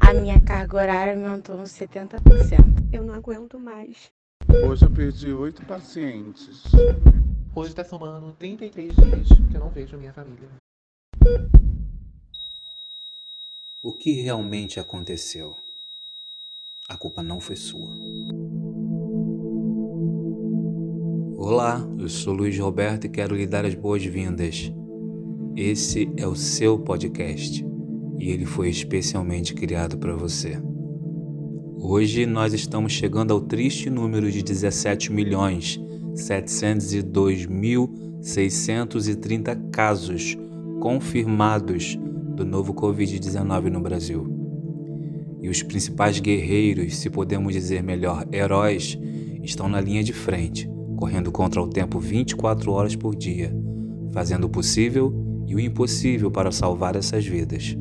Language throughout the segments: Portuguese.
a minha carga horária aumentou uns 70%. Eu não aguento mais. Hoje eu perdi oito pacientes. Hoje está somando 33 dias que eu não vejo minha família. O que realmente aconteceu? A culpa não foi sua. Olá, eu sou Luiz Roberto e quero lhe dar as boas-vindas. Esse é o seu podcast e ele foi especialmente criado para você. Hoje nós estamos chegando ao triste número de 17 milhões 702.630 casos confirmados do novo Covid-19 no Brasil. E os principais guerreiros, se podemos dizer melhor, heróis, estão na linha de frente, correndo contra o tempo 24 horas por dia, fazendo o possível e o impossível para salvar essas vidas.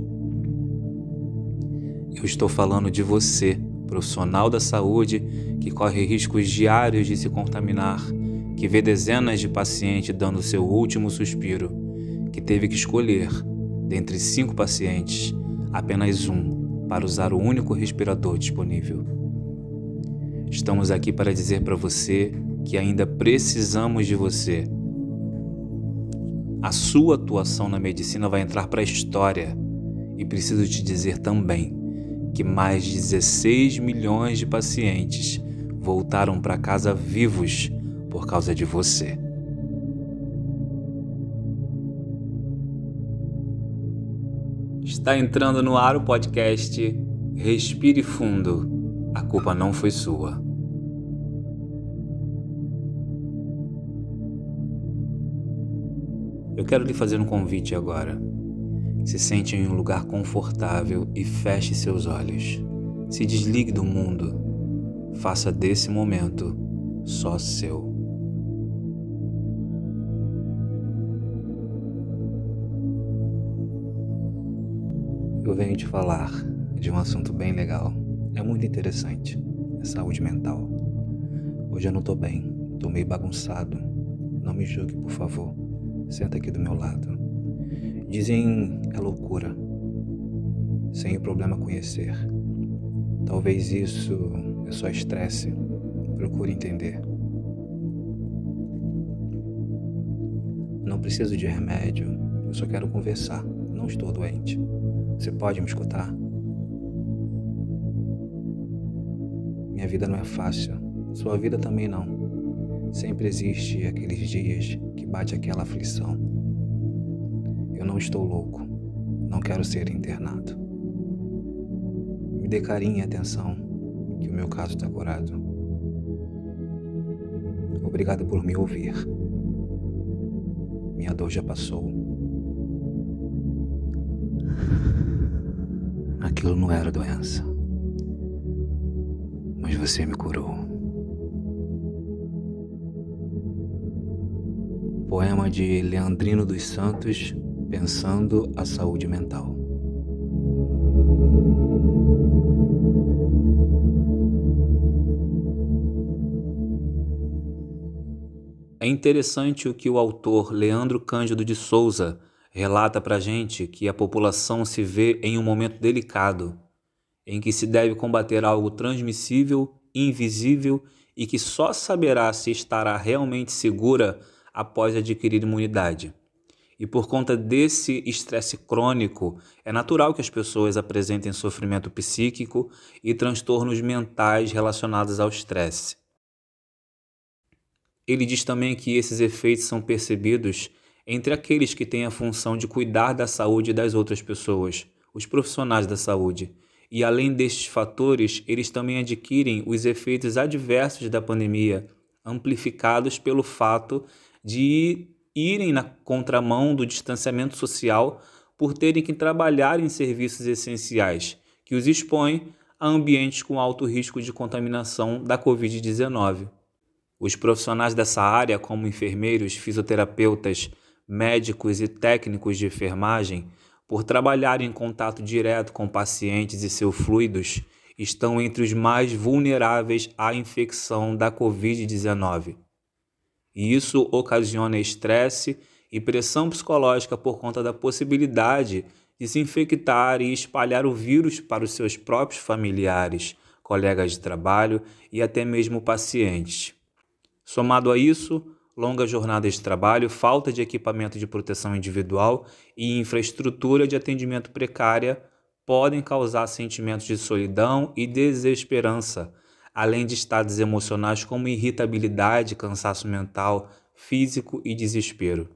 Eu estou falando de você, profissional da saúde que corre riscos diários de se contaminar, que vê dezenas de pacientes dando seu último suspiro, que teve que escolher, dentre cinco pacientes, apenas um para usar o único respirador disponível. Estamos aqui para dizer para você que ainda precisamos de você. A sua atuação na medicina vai entrar para a história e preciso te dizer também que mais de 16 milhões de pacientes voltaram para casa vivos por causa de você. Está entrando no ar o podcast Respire Fundo. A culpa não foi sua. Eu quero lhe fazer um convite agora. Se sente em um lugar confortável e feche seus olhos. Se desligue do mundo. Faça desse momento só seu. Eu venho te falar de um assunto bem legal. É muito interessante. É saúde mental. Hoje eu não tô bem. Tô meio bagunçado. Não me julgue, por favor. Senta aqui do meu lado. Dizem é loucura. Sem o problema conhecer. Talvez isso é só estresse. Procure entender. Não preciso de remédio. Eu só quero conversar. Não estou doente. Você pode me escutar? Minha vida não é fácil. Sua vida também não. Sempre existe aqueles dias que bate aquela aflição. Eu não estou louco. Não quero ser internado. Me dê carinho e atenção, que o meu caso está curado. Obrigado por me ouvir. Minha dor já passou. Aquilo não era doença. Mas você me curou. Poema de Leandrino dos Santos, Pensando a Saúde Mental. É interessante o que o autor Leandro Cândido de Souza relata para gente que a população se vê em um momento delicado, em que se deve combater algo transmissível, invisível e que só saberá se estará realmente segura após adquirir imunidade. E por conta desse estresse crônico, é natural que as pessoas apresentem sofrimento psíquico e transtornos mentais relacionados ao estresse. Ele diz também que esses efeitos são percebidos entre aqueles que têm a função de cuidar da saúde das outras pessoas, os profissionais da saúde. E além destes fatores, eles também adquirem os efeitos adversos da pandemia, amplificados pelo fato de irem na contramão do distanciamento social por terem que trabalhar em serviços essenciais, que os expõem a ambientes com alto risco de contaminação da Covid-19. Os profissionais dessa área, como enfermeiros, fisioterapeutas, médicos e técnicos de enfermagem, por trabalhar em contato direto com pacientes e seus fluidos, estão entre os mais vulneráveis à infecção da Covid-19 e isso ocasiona estresse e pressão psicológica por conta da possibilidade desinfectar e espalhar o vírus para os seus próprios familiares, colegas de trabalho e até mesmo pacientes. Somado a isso, longas jornadas de trabalho, falta de equipamento de proteção individual e infraestrutura de atendimento precária podem causar sentimentos de solidão e desesperança, além de estados emocionais como irritabilidade, cansaço mental, físico e desespero.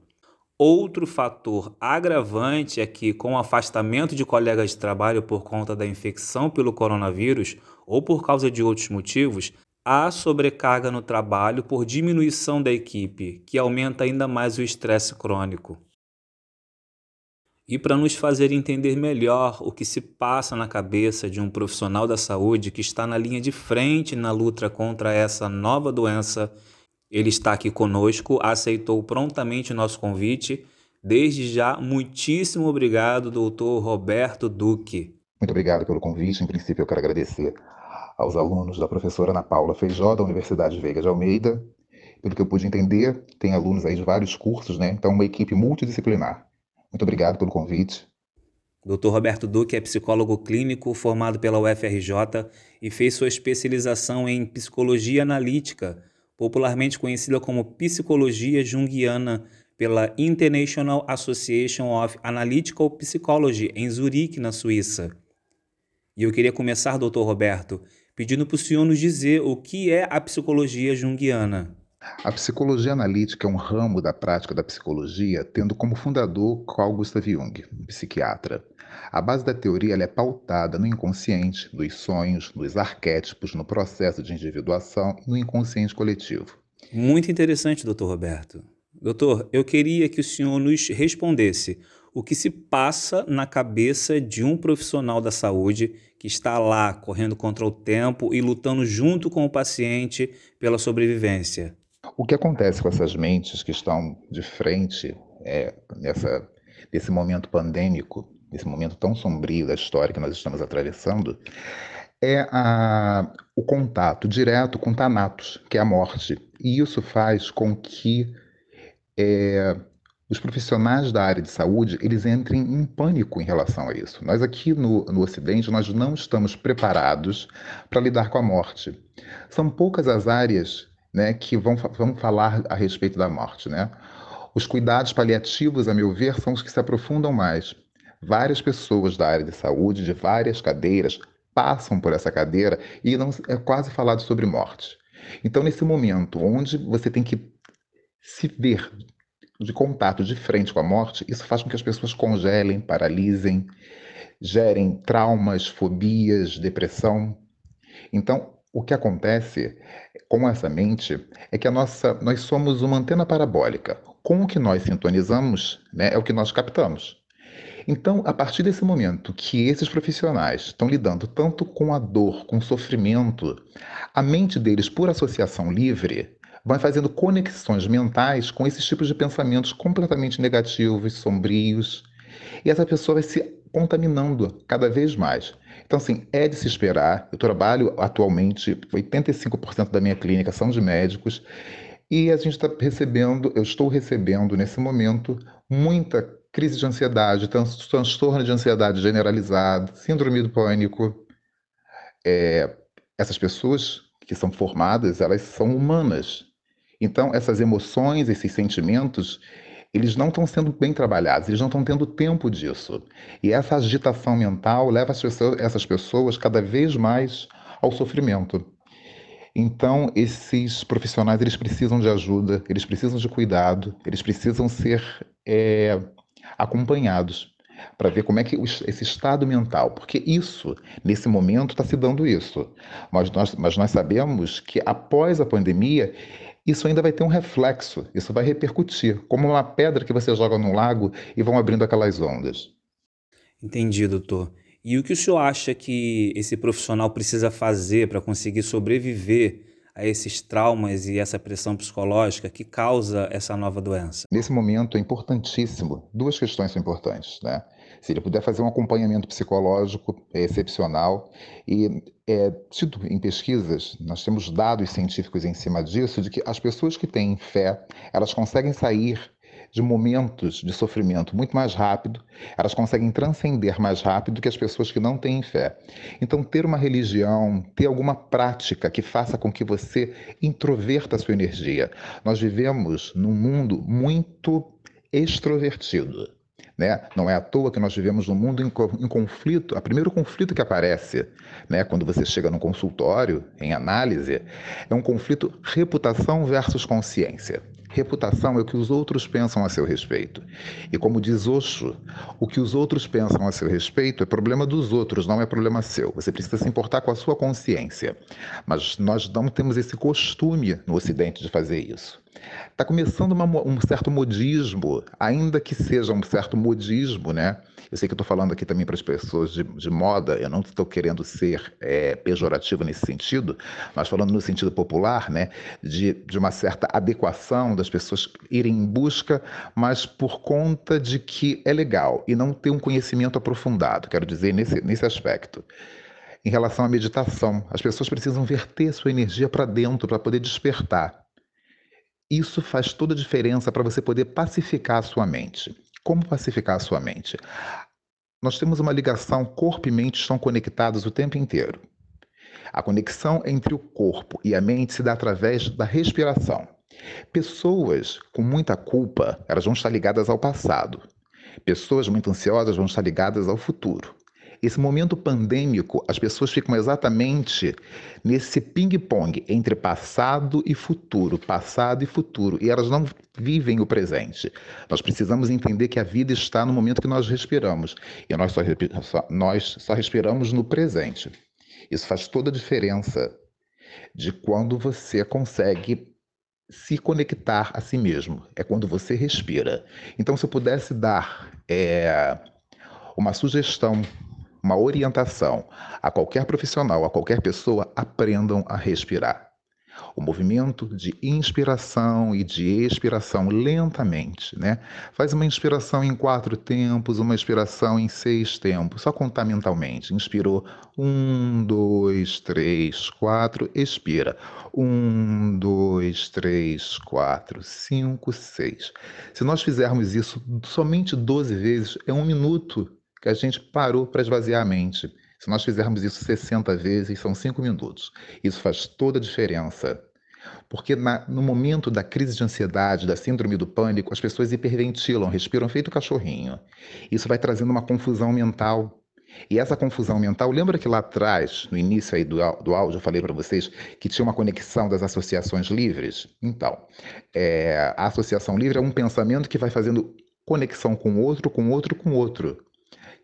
Outro fator agravante é que, com o afastamento de colegas de trabalho por conta da infecção pelo coronavírus ou por causa de outros motivos, há sobrecarga no trabalho por diminuição da equipe, que aumenta ainda mais o estresse crônico. E para nos fazer entender melhor o que se passa na cabeça de um profissional da saúde que está na linha de frente na luta contra essa nova doença, ele está aqui conosco, aceitou prontamente o nosso convite. Desde já, muitíssimo obrigado, doutor Roberto Duque. Muito obrigado pelo convite. Em princípio, eu quero agradecer aos alunos da professora Ana Paula Feijó, da Universidade Veiga de Almeida. Pelo que eu pude entender, tem alunos aí de vários cursos, né? Então, uma equipe multidisciplinar. Muito obrigado pelo convite. Dr. Roberto Duque é psicólogo clínico formado pela UFRJ e fez sua especialização em psicologia analítica, popularmente conhecida como psicologia junguiana pela International Association of Analytical Psychology em Zurique, na Suíça. E eu queria começar, Dr. Roberto, pedindo para o senhor nos dizer o que é a psicologia junguiana. A psicologia analítica é um ramo da prática da psicologia, tendo como fundador Carl Gustav Jung, psiquiatra. A base da teoria é pautada no inconsciente, nos sonhos, nos arquétipos, no processo de individuação e no inconsciente coletivo. Muito interessante, doutor Roberto. Doutor, eu queria que o senhor nos respondesse o que se passa na cabeça de um profissional da saúde que está lá correndo contra o tempo e lutando junto com o paciente pela sobrevivência. O que acontece com essas mentes que estão de frente é, nessa, nesse momento pandêmico, nesse momento tão sombrio da história que nós estamos atravessando, é a, o contato direto com Thanatos, que é a morte. E isso faz com que é, os profissionais da área de saúde eles entrem em pânico em relação a isso. Nós aqui no, no Ocidente nós não estamos preparados para lidar com a morte. São poucas as áreas né, que vão, vão falar a respeito da morte. Né? Os cuidados paliativos, a meu ver, são os que se aprofundam mais. Várias pessoas da área de saúde, de várias cadeiras, passam por essa cadeira e não é quase falado sobre morte. Então, nesse momento onde você tem que se ver de contato de frente com a morte, isso faz com que as pessoas congelem, paralisem, gerem traumas, fobias, depressão. Então, o que acontece com essa mente é que a nossa, nós somos uma antena parabólica. Com o que nós sintonizamos, né, é o que nós captamos. Então, a partir desse momento que esses profissionais estão lidando tanto com a dor, com o sofrimento, a mente deles, por associação livre, vai fazendo conexões mentais com esses tipos de pensamentos completamente negativos, sombrios, e essa pessoa vai se contaminando cada vez mais. Então, assim, é de se esperar. Eu trabalho atualmente, 85% da minha clínica são de médicos, e a gente está recebendo, eu estou recebendo nesse momento, muita crise de ansiedade, transtorno de ansiedade generalizado, síndrome do pânico. É, essas pessoas que são formadas, elas são humanas. Então, essas emoções, esses sentimentos, eles não estão sendo bem trabalhados, eles não estão tendo tempo disso. E essa agitação mental leva essas pessoas cada vez mais ao sofrimento. Então, esses profissionais eles precisam de ajuda, eles precisam de cuidado, eles precisam ser é, acompanhados para ver como é que esse estado mental, porque isso, nesse momento, está se dando isso. Mas nós, mas nós sabemos que após a pandemia, isso ainda vai ter um reflexo, isso vai repercutir, como uma pedra que você joga no lago e vão abrindo aquelas ondas. Entendi, doutor. E o que o senhor acha que esse profissional precisa fazer para conseguir sobreviver a esses traumas e essa pressão psicológica que causa essa nova doença? Nesse momento é importantíssimo. Duas questões são importantes, né? Se ele puder fazer um acompanhamento psicológico é excepcional e é tido em pesquisas, nós temos dados científicos em cima disso de que as pessoas que têm fé, elas conseguem sair de momentos de sofrimento muito mais rápido, elas conseguem transcender mais rápido que as pessoas que não têm fé. Então, ter uma religião, ter alguma prática que faça com que você introverta a sua energia. Nós vivemos num mundo muito extrovertido. Né? Não é à toa que nós vivemos num mundo em, em conflito. O primeiro conflito que aparece né, quando você chega num consultório, em análise, é um conflito reputação versus consciência. Reputação é o que os outros pensam a seu respeito. E como diz Osho, o que os outros pensam a seu respeito é problema dos outros, não é problema seu. Você precisa se importar com a sua consciência. Mas nós não temos esse costume no Ocidente de fazer isso. Está começando uma, um certo modismo, ainda que seja um certo modismo, né? Eu sei que estou falando aqui também para as pessoas de, de, moda, eu não estou querendo ser é, pejorativo nesse sentido, mas falando no sentido popular, né? De, de uma certa adequação das pessoas irem em busca, mas por conta de que é legal e não ter um conhecimento aprofundado, quero dizer, nesse, nesse aspecto em relação à meditação. As pessoas precisam verter sua energia para dentro para poder despertar. Isso faz toda a diferença para você poder pacificar a sua mente. Como pacificar a sua mente? Nós temos uma ligação, corpo e mente estão conectados o tempo inteiro. A conexão entre o corpo e a mente se dá através da respiração. Pessoas com muita culpa, elas vão estar ligadas ao passado. Pessoas muito ansiosas vão estar ligadas ao futuro. Esse momento pandêmico, as pessoas ficam exatamente nesse ping-pong entre passado e futuro, passado e futuro, e elas não vivem o presente. Nós precisamos entender que a vida está no momento que nós respiramos, e nós só, nós só respiramos no presente. Isso faz toda a diferença de quando você consegue se conectar a si mesmo. É quando você respira. Então, se eu pudesse dar é, uma sugestão uma orientação a qualquer profissional, a qualquer pessoa, aprendam a respirar. O movimento de inspiração e de expiração lentamente, né? Faz uma inspiração em quatro tempos, uma expiração em seis tempos, só contar mentalmente. Inspirou um, dois, três, quatro, expira. Um, dois, três, quatro, cinco, seis. Se nós fizermos isso somente 12 vezes, é um minuto que a gente parou para esvaziar a mente. Se nós fizermos isso 60 vezes, são 5 minutos. Isso faz toda a diferença. Porque na, no momento da crise de ansiedade, da síndrome do pânico, as pessoas hiperventilam, respiram feito cachorrinho. Isso vai trazendo uma confusão mental. E essa confusão mental, lembra que lá atrás, no início aí do, do áudio, eu falei para vocês que tinha uma conexão das associações livres? Então, é, a associação livre é um pensamento que vai fazendo conexão com outro, com outro, com outro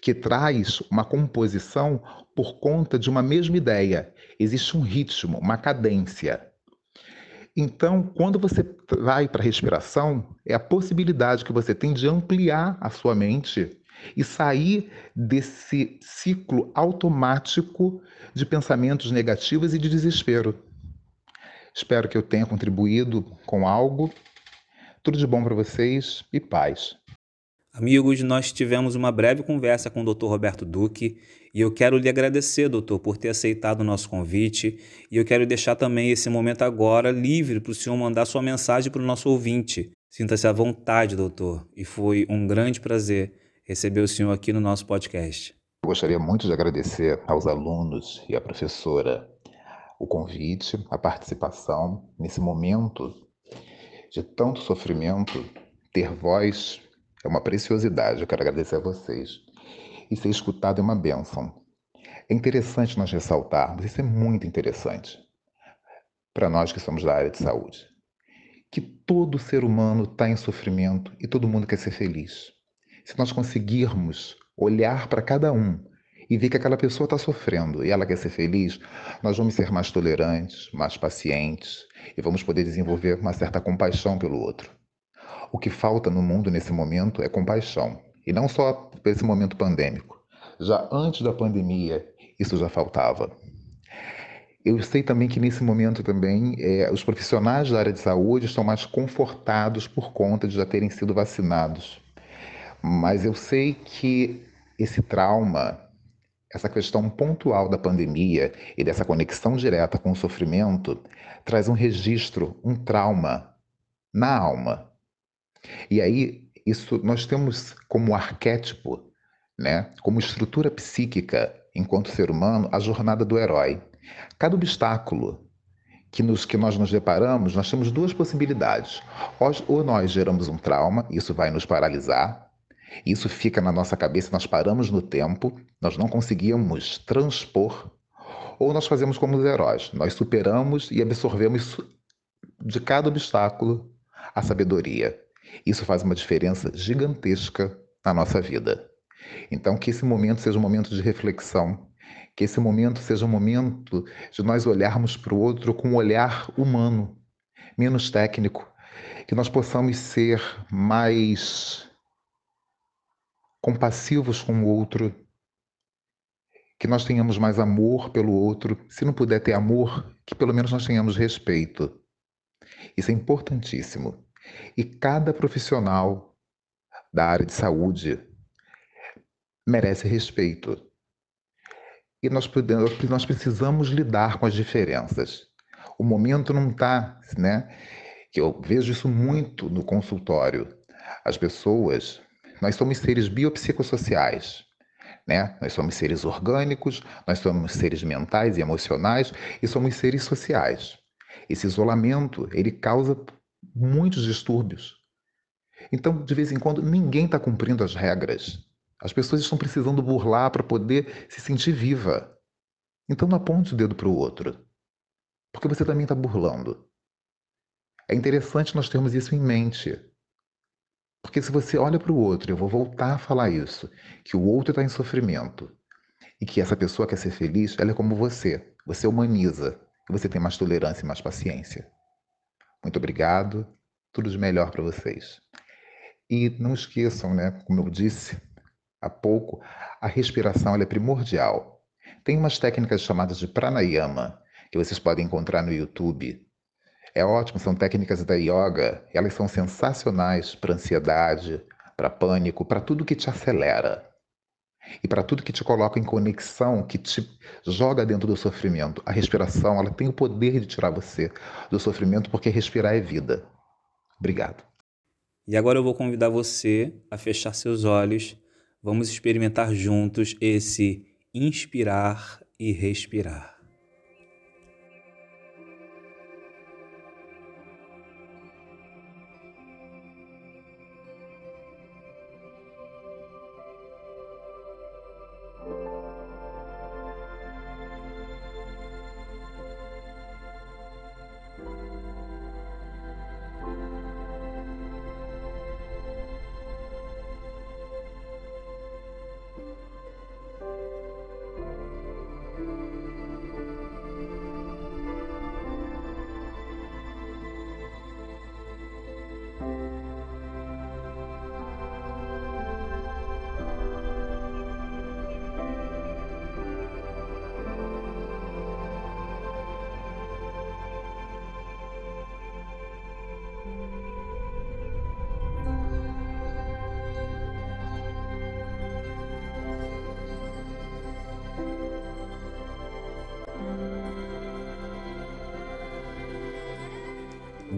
que traz uma composição por conta de uma mesma ideia. Existe um ritmo, uma cadência. Então, quando você vai para a respiração, é a possibilidade que você tem de ampliar a sua mente e sair desse ciclo automático de pensamentos negativos e de desespero. Espero que eu tenha contribuído com algo. Tudo de bom para vocês e paz. Amigos, nós tivemos uma breve conversa com o Dr. Roberto Duque e eu quero lhe agradecer, doutor, por ter aceitado o nosso convite e eu quero deixar também esse momento agora livre para o senhor mandar sua mensagem para o nosso ouvinte. Sinta-se à vontade, doutor, e foi um grande prazer receber o senhor aqui no nosso podcast. Eu gostaria muito de agradecer aos alunos e à professora o convite, a participação nesse momento de tanto sofrimento, ter voz é uma preciosidade, eu quero agradecer a vocês. E ser escutado é uma bênção. É interessante nós ressaltarmos, isso é muito interessante, para nós que somos da área de saúde, que todo ser humano está em sofrimento e todo mundo quer ser feliz. Se nós conseguirmos olhar para cada um e ver que aquela pessoa está sofrendo e ela quer ser feliz, nós vamos ser mais tolerantes, mais pacientes e vamos poder desenvolver uma certa compaixão pelo outro. O que falta no mundo nesse momento é compaixão. E não só por esse momento pandêmico. Já antes da pandemia, isso já faltava. Eu sei também que nesse momento também é, os profissionais da área de saúde estão mais confortados por conta de já terem sido vacinados. Mas eu sei que esse trauma, essa questão pontual da pandemia e dessa conexão direta com o sofrimento, traz um registro, um trauma na alma E aí, isso nós temos como arquétipo, né, como estrutura psíquica, enquanto ser humano, a jornada do herói. Cada obstáculo que, nos, que nós nos deparamos, nós temos duas possibilidades. Ou nós geramos um trauma, isso vai nos paralisar, isso fica na nossa cabeça, nós paramos no tempo, nós não conseguimos transpor, ou nós fazemos como os heróis, nós superamos e absorvemos de cada obstáculo a sabedoria. Isso faz uma diferença gigantesca na nossa vida. Então, que esse momento seja um momento de reflexão, que esse momento seja um momento de nós olharmos para o outro com um olhar humano, menos técnico, que nós possamos ser mais compassivos com o outro, que nós tenhamos mais amor pelo outro. Se não puder ter amor, que pelo menos nós tenhamos respeito. Isso é importantíssimo. E cada profissional da área de saúde merece respeito. E nós, nós precisamos lidar com as diferenças. O momento não está, né? Eu vejo isso muito no consultório. As pessoas, nós somos seres biopsicossociais, né? Nós somos seres orgânicos, nós somos seres mentais e emocionais e somos seres sociais. Esse isolamento, ele causa muitos distúrbios. Então, de vez em quando, ninguém está cumprindo as regras. As pessoas estão precisando burlar para poder se sentir viva. Então, não aponte o dedo para o outro, porque você também está burlando. É interessante nós termos isso em mente. Porque se você olha para o outro, eu vou voltar a falar isso, que o outro está em sofrimento e que essa pessoa quer ser feliz, ela é como você. Você humaniza e você tem mais tolerância e mais paciência. Muito obrigado. Tudo de melhor para vocês. E não esqueçam, né, como eu disse há pouco, a respiração é primordial. Tem umas técnicas chamadas de pranayama, que vocês podem encontrar no YouTube. É ótimo, são técnicas da yoga, elas são sensacionais para ansiedade, para pânico, para tudo que te acelera. E para tudo que te coloca em conexão, que te joga dentro do sofrimento. A respiração, ela tem o poder de tirar você do sofrimento, porque respirar é vida. Obrigado. E agora eu vou convidar você a fechar seus olhos. Vamos experimentar juntos esse inspirar e respirar.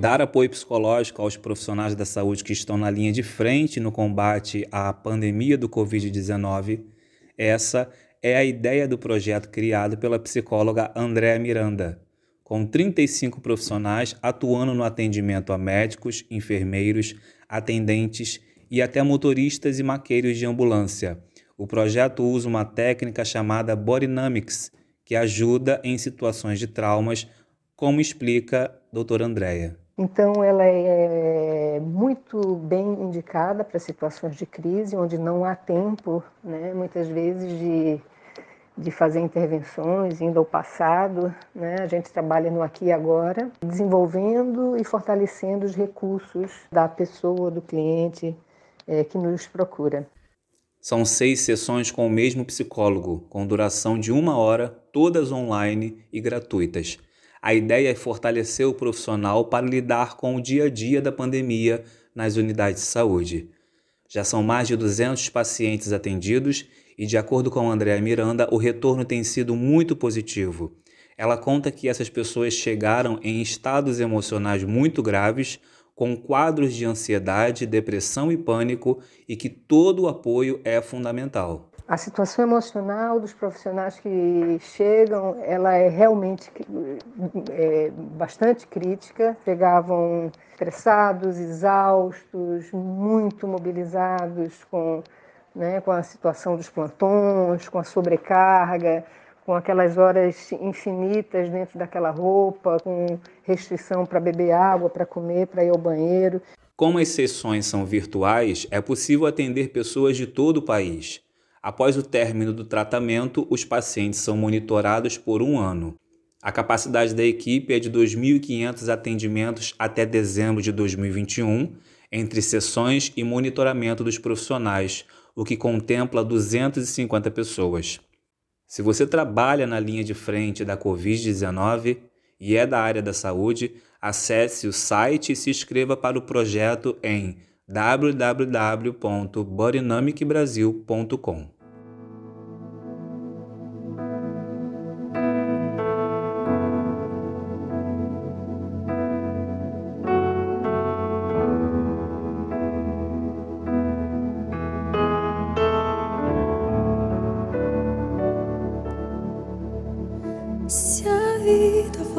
Dar apoio psicológico aos profissionais da saúde que estão na linha de frente no combate à pandemia do Covid-19. Essa é a ideia do projeto criado pela psicóloga Andréa Miranda, com 35 profissionais atuando no atendimento a médicos, enfermeiros, atendentes e até motoristas e maqueiros de ambulância. O projeto usa uma técnica chamada Bodynamics, que ajuda em situações de traumas, como explica a doutora Andréa. Então, ela é muito bem indicada para situações de crise, onde não há tempo, né, muitas vezes, de, de fazer intervenções, indo ao passado. Né? A gente trabalha no aqui e agora, desenvolvendo e fortalecendo os recursos da pessoa, do cliente é, que nos procura. São seis sessões com o mesmo psicólogo, com duração de uma hora, todas online e gratuitas. A ideia é fortalecer o profissional para lidar com o dia a dia da pandemia nas unidades de saúde. Já são mais de 200 pacientes atendidos e, de acordo com Andréa Miranda, o retorno tem sido muito positivo. Ela conta que essas pessoas chegaram em estados emocionais muito graves, com quadros de ansiedade, depressão e pânico e que todo o apoio é fundamental. A situação emocional dos profissionais que chegam, ela é realmente é, bastante crítica. Chegavam estressados, exaustos, muito mobilizados com, né, com a situação dos plantões, com a sobrecarga, com aquelas horas infinitas dentro daquela roupa, com restrição para beber água, para comer, para ir ao banheiro. Como as sessões são virtuais, é possível atender pessoas de todo o país. Após o término do tratamento, os pacientes são monitorados por um ano. A capacidade da equipe é de 2.500 atendimentos até dezembro de 2021, entre sessões e monitoramento dos profissionais, o que contempla 250 pessoas. Se você trabalha na linha de frente da Covid-19 e é da área da saúde, acesse o site e se inscreva para o projeto em www.bodynamicbrasil.com.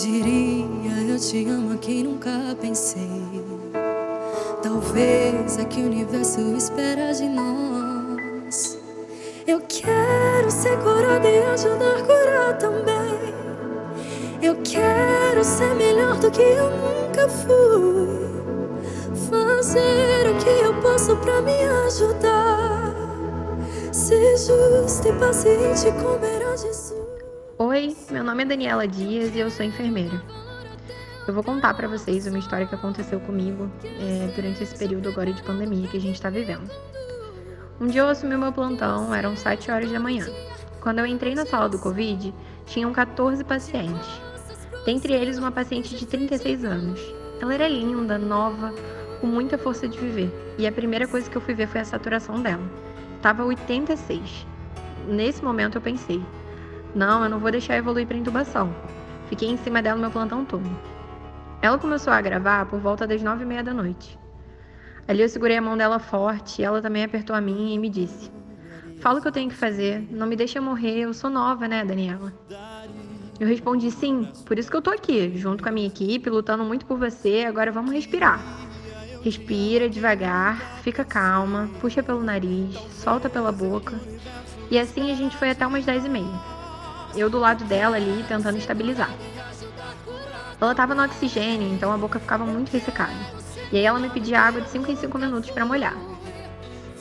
Diria eu te amo a quem nunca pensei. Talvez é que o universo espera de nós. Eu quero ser curada e ajudar a curar também. Eu quero ser melhor do que eu nunca fui. Fazer o que eu posso pra me ajudar. Ser justo e paciente era Jesus. Oi, meu nome é Daniela Dias e eu sou enfermeira. Eu vou contar para vocês uma história que aconteceu comigo é, durante esse período agora de pandemia que a gente está vivendo. Um dia eu assumi meu plantão, eram 7 horas da manhã. Quando eu entrei na sala do Covid, tinham 14 pacientes. Dentre eles, uma paciente de 36 anos. Ela era linda, nova, com muita força de viver. E a primeira coisa que eu fui ver foi a saturação dela. Tava 86. Nesse momento eu pensei: não, eu não vou deixar evoluir para intubação. Fiquei em cima dela no meu plantão todo. Ela começou a gravar por volta das nove e meia da noite. Ali eu segurei a mão dela forte ela também apertou a minha e me disse: Fala o que eu tenho que fazer, não me deixa morrer, eu sou nova, né, Daniela? Eu respondi: Sim, por isso que eu tô aqui, junto com a minha equipe, lutando muito por você, agora vamos respirar. Respira devagar, fica calma, puxa pelo nariz, solta pela boca. E assim a gente foi até umas dez e meia. Eu do lado dela ali, tentando estabilizar. Ela estava no oxigênio, então a boca ficava muito ressecada. E aí ela me pedia água de 5 em 5 minutos para molhar.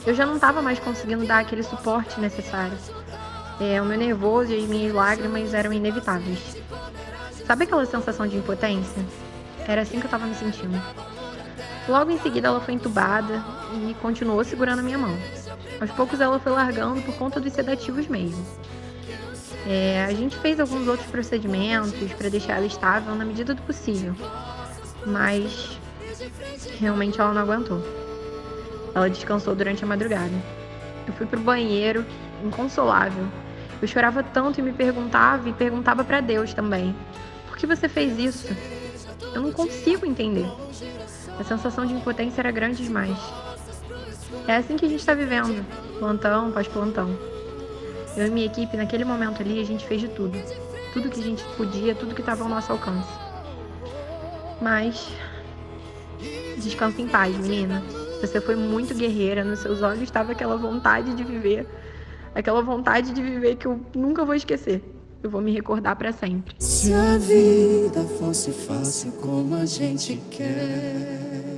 Eu já não estava mais conseguindo dar aquele suporte necessário. É, o meu nervoso e as minhas lágrimas eram inevitáveis. Sabe aquela sensação de impotência? Era assim que eu estava me sentindo. Logo em seguida ela foi entubada e continuou segurando a minha mão. Aos poucos ela foi largando por conta dos sedativos mesmo. É, a gente fez alguns outros procedimentos para deixar ela estável na medida do possível, mas realmente ela não aguentou. Ela descansou durante a madrugada. Eu fui pro banheiro, inconsolável. Eu chorava tanto e me perguntava e perguntava para Deus também: por que você fez isso? Eu não consigo entender. A sensação de impotência era grande demais. É assim que a gente está vivendo, plantão pós plantão. Eu e minha equipe, naquele momento ali, a gente fez de tudo. Tudo que a gente podia, tudo que estava ao nosso alcance. Mas. Descansa em paz, menina. Você foi muito guerreira, nos seus olhos estava aquela vontade de viver. Aquela vontade de viver que eu nunca vou esquecer. Eu vou me recordar para sempre. Se a vida fosse fácil como a gente quer.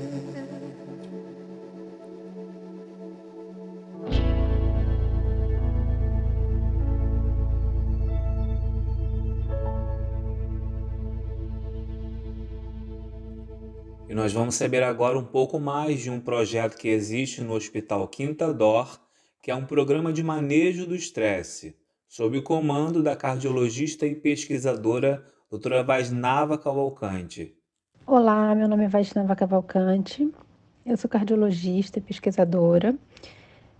Nós vamos saber agora um pouco mais de um projeto que existe no Hospital Quinta Dor, que é um programa de manejo do estresse, sob o comando da cardiologista e pesquisadora doutora Vaisnava Cavalcante. Olá, meu nome é Vaisnava Cavalcante, eu sou cardiologista e pesquisadora,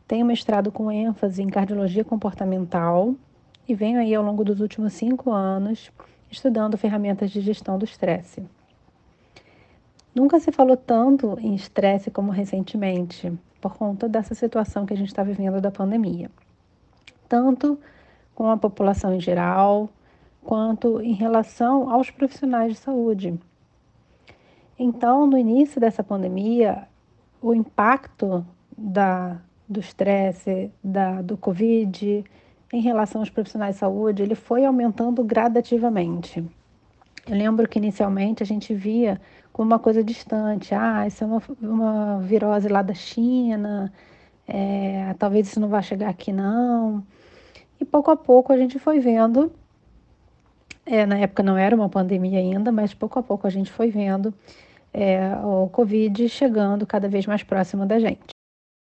tenho mestrado com ênfase em cardiologia comportamental e venho aí ao longo dos últimos cinco anos estudando ferramentas de gestão do estresse. Nunca se falou tanto em estresse como recentemente, por conta dessa situação que a gente está vivendo da pandemia. Tanto com a população em geral, quanto em relação aos profissionais de saúde. Então, no início dessa pandemia, o impacto da, do estresse, do Covid, em relação aos profissionais de saúde, ele foi aumentando gradativamente. Eu lembro que inicialmente a gente via como uma coisa distante. Ah, isso é uma, uma virose lá da China, é, talvez isso não vá chegar aqui não. E pouco a pouco a gente foi vendo, é, na época não era uma pandemia ainda, mas pouco a pouco a gente foi vendo é, o Covid chegando cada vez mais próximo da gente.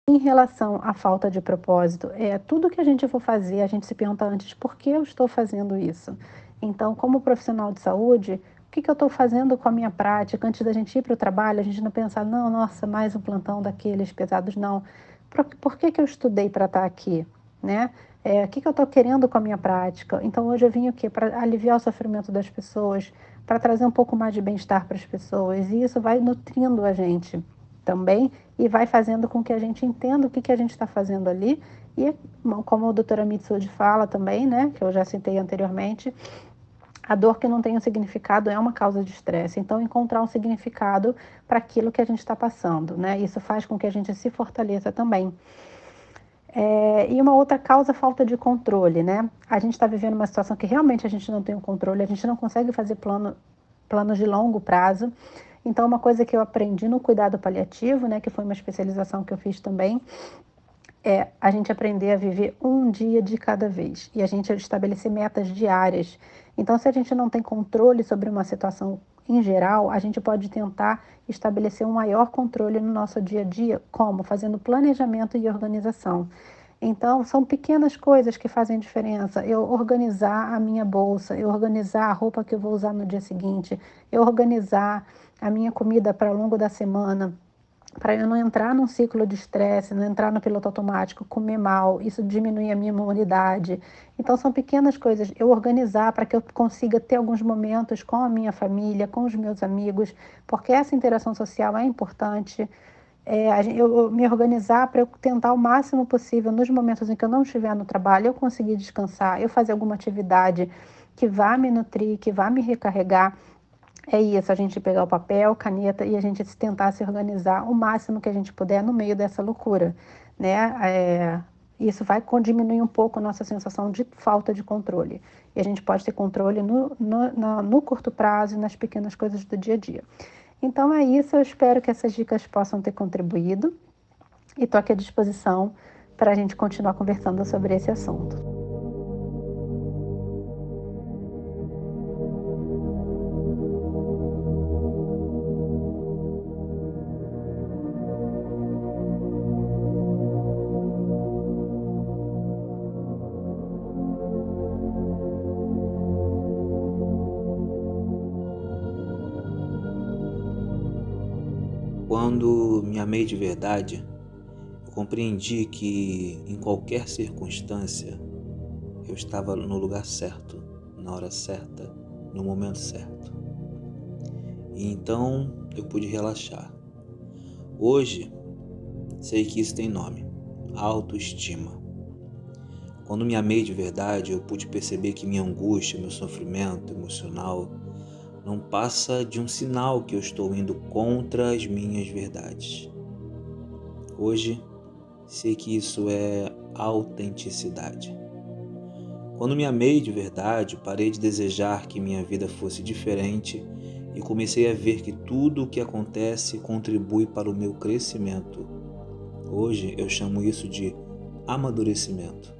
Em relação à falta de propósito, é tudo que a gente for fazer, a gente se pergunta antes por que eu estou fazendo isso. Então, como profissional de saúde, que, que eu estou fazendo com a minha prática? Antes da gente ir para o trabalho, a gente não pensar, não, nossa, mais um plantão daqueles pesados, não. Por, por que, que eu estudei para estar tá aqui? Né? É, o que, que eu estou querendo com a minha prática? Então, hoje eu vim aqui para aliviar o sofrimento das pessoas, para trazer um pouco mais de bem-estar para as pessoas, e isso vai nutrindo a gente também e vai fazendo com que a gente entenda o que, que a gente está fazendo ali. E, como a doutora Mitsude fala também, né, que eu já citei anteriormente, a dor que não tem um significado é uma causa de estresse. Então, encontrar um significado para aquilo que a gente está passando, né? Isso faz com que a gente se fortaleça também. É, e uma outra causa, falta de controle, né? A gente está vivendo uma situação que realmente a gente não tem o um controle, a gente não consegue fazer plano, planos de longo prazo. Então, uma coisa que eu aprendi no cuidado paliativo, né, que foi uma especialização que eu fiz também, é a gente aprender a viver um dia de cada vez e a gente estabelecer metas diárias. Então, se a gente não tem controle sobre uma situação em geral, a gente pode tentar estabelecer um maior controle no nosso dia a dia, como fazendo planejamento e organização. Então, são pequenas coisas que fazem diferença. Eu organizar a minha bolsa, eu organizar a roupa que eu vou usar no dia seguinte, eu organizar a minha comida para o longo da semana, para eu não entrar num ciclo de estresse, não entrar no piloto automático, comer mal, isso diminui a minha imunidade. Então são pequenas coisas, eu organizar para que eu consiga ter alguns momentos com a minha família, com os meus amigos, porque essa interação social é importante. É, eu me organizar para eu tentar o máximo possível nos momentos em que eu não estiver no trabalho, eu conseguir descansar, eu fazer alguma atividade que vá me nutrir, que vá me recarregar é isso, a gente pegar o papel, caneta e a gente tentar se organizar o máximo que a gente puder no meio dessa loucura, né? É, isso vai diminuir um pouco a nossa sensação de falta de controle. E a gente pode ter controle no, no, no, no curto prazo e nas pequenas coisas do dia a dia. Então é isso, eu espero que essas dicas possam ter contribuído e estou aqui à disposição para a gente continuar conversando sobre esse assunto. Quando me amei de verdade, eu compreendi que em qualquer circunstância eu estava no lugar certo, na hora certa, no momento certo. E então eu pude relaxar. Hoje sei que isso tem nome: autoestima. Quando me amei de verdade, eu pude perceber que minha angústia, meu sofrimento emocional não passa de um sinal que eu estou indo contra as minhas verdades. Hoje, sei que isso é autenticidade. Quando me amei de verdade, parei de desejar que minha vida fosse diferente e comecei a ver que tudo o que acontece contribui para o meu crescimento. Hoje eu chamo isso de amadurecimento.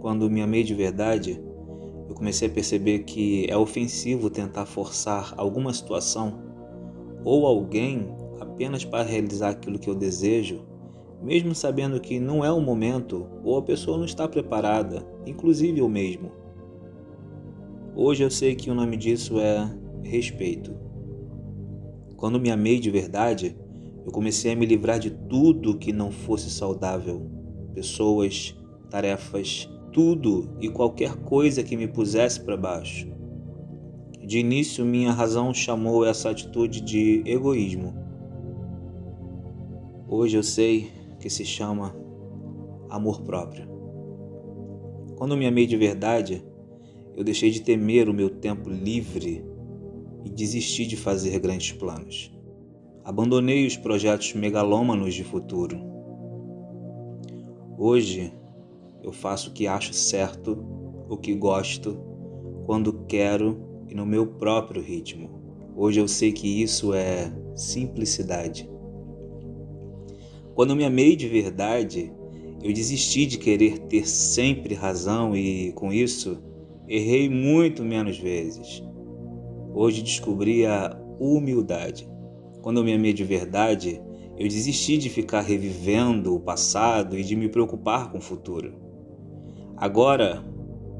Quando me amei de verdade, eu comecei a perceber que é ofensivo tentar forçar alguma situação ou alguém apenas para realizar aquilo que eu desejo, mesmo sabendo que não é o momento ou a pessoa não está preparada, inclusive eu mesmo. Hoje eu sei que o nome disso é respeito. Quando me amei de verdade, eu comecei a me livrar de tudo que não fosse saudável, pessoas, tarefas, tudo e qualquer coisa que me pusesse para baixo. De início, minha razão chamou essa atitude de egoísmo. Hoje eu sei que se chama amor próprio. Quando me amei de verdade, eu deixei de temer o meu tempo livre e desisti de fazer grandes planos. Abandonei os projetos megalômanos de futuro. Hoje eu faço o que acho certo, o que gosto, quando quero e no meu próprio ritmo. Hoje eu sei que isso é simplicidade. Quando me amei de verdade, eu desisti de querer ter sempre razão e, com isso, errei muito menos vezes. Hoje descobri a humildade. Quando eu me amei de verdade, eu desisti de ficar revivendo o passado e de me preocupar com o futuro. Agora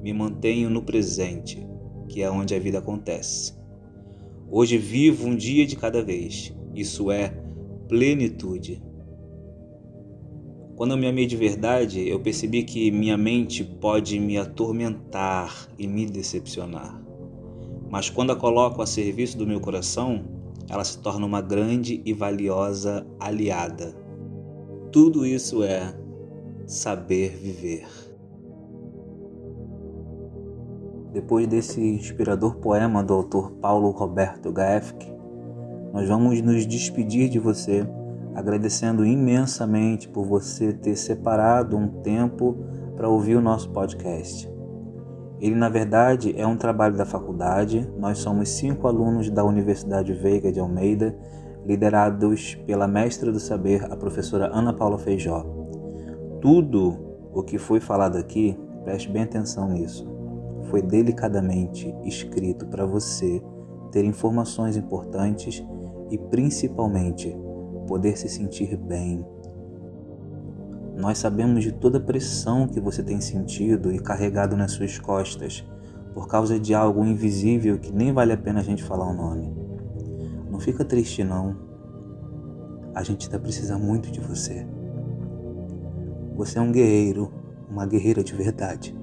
me mantenho no presente, que é onde a vida acontece. Hoje vivo um dia de cada vez. Isso é plenitude. Quando eu me amei de verdade, eu percebi que minha mente pode me atormentar e me decepcionar. Mas quando a coloco a serviço do meu coração, ela se torna uma grande e valiosa aliada. Tudo isso é saber viver. Depois desse inspirador poema do autor Paulo Roberto Gaefke, nós vamos nos despedir de você, agradecendo imensamente por você ter separado um tempo para ouvir o nosso podcast. Ele, na verdade, é um trabalho da faculdade. Nós somos cinco alunos da Universidade Veiga de Almeida, liderados pela mestra do saber, a professora Ana Paula Feijó. Tudo o que foi falado aqui, preste bem atenção nisso foi delicadamente escrito para você ter informações importantes e principalmente poder se sentir bem. Nós sabemos de toda a pressão que você tem sentido e carregado nas suas costas por causa de algo invisível que nem vale a pena a gente falar o nome. Não fica triste não. A gente está precisando muito de você. Você é um guerreiro, uma guerreira de verdade.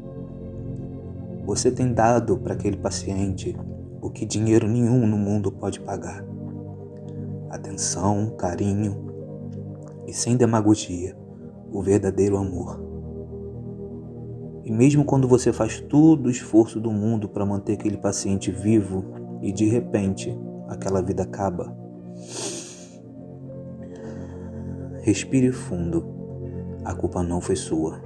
Você tem dado para aquele paciente o que dinheiro nenhum no mundo pode pagar: atenção, carinho e, sem demagogia, o verdadeiro amor. E mesmo quando você faz todo o esforço do mundo para manter aquele paciente vivo e de repente aquela vida acaba, respire fundo. A culpa não foi sua.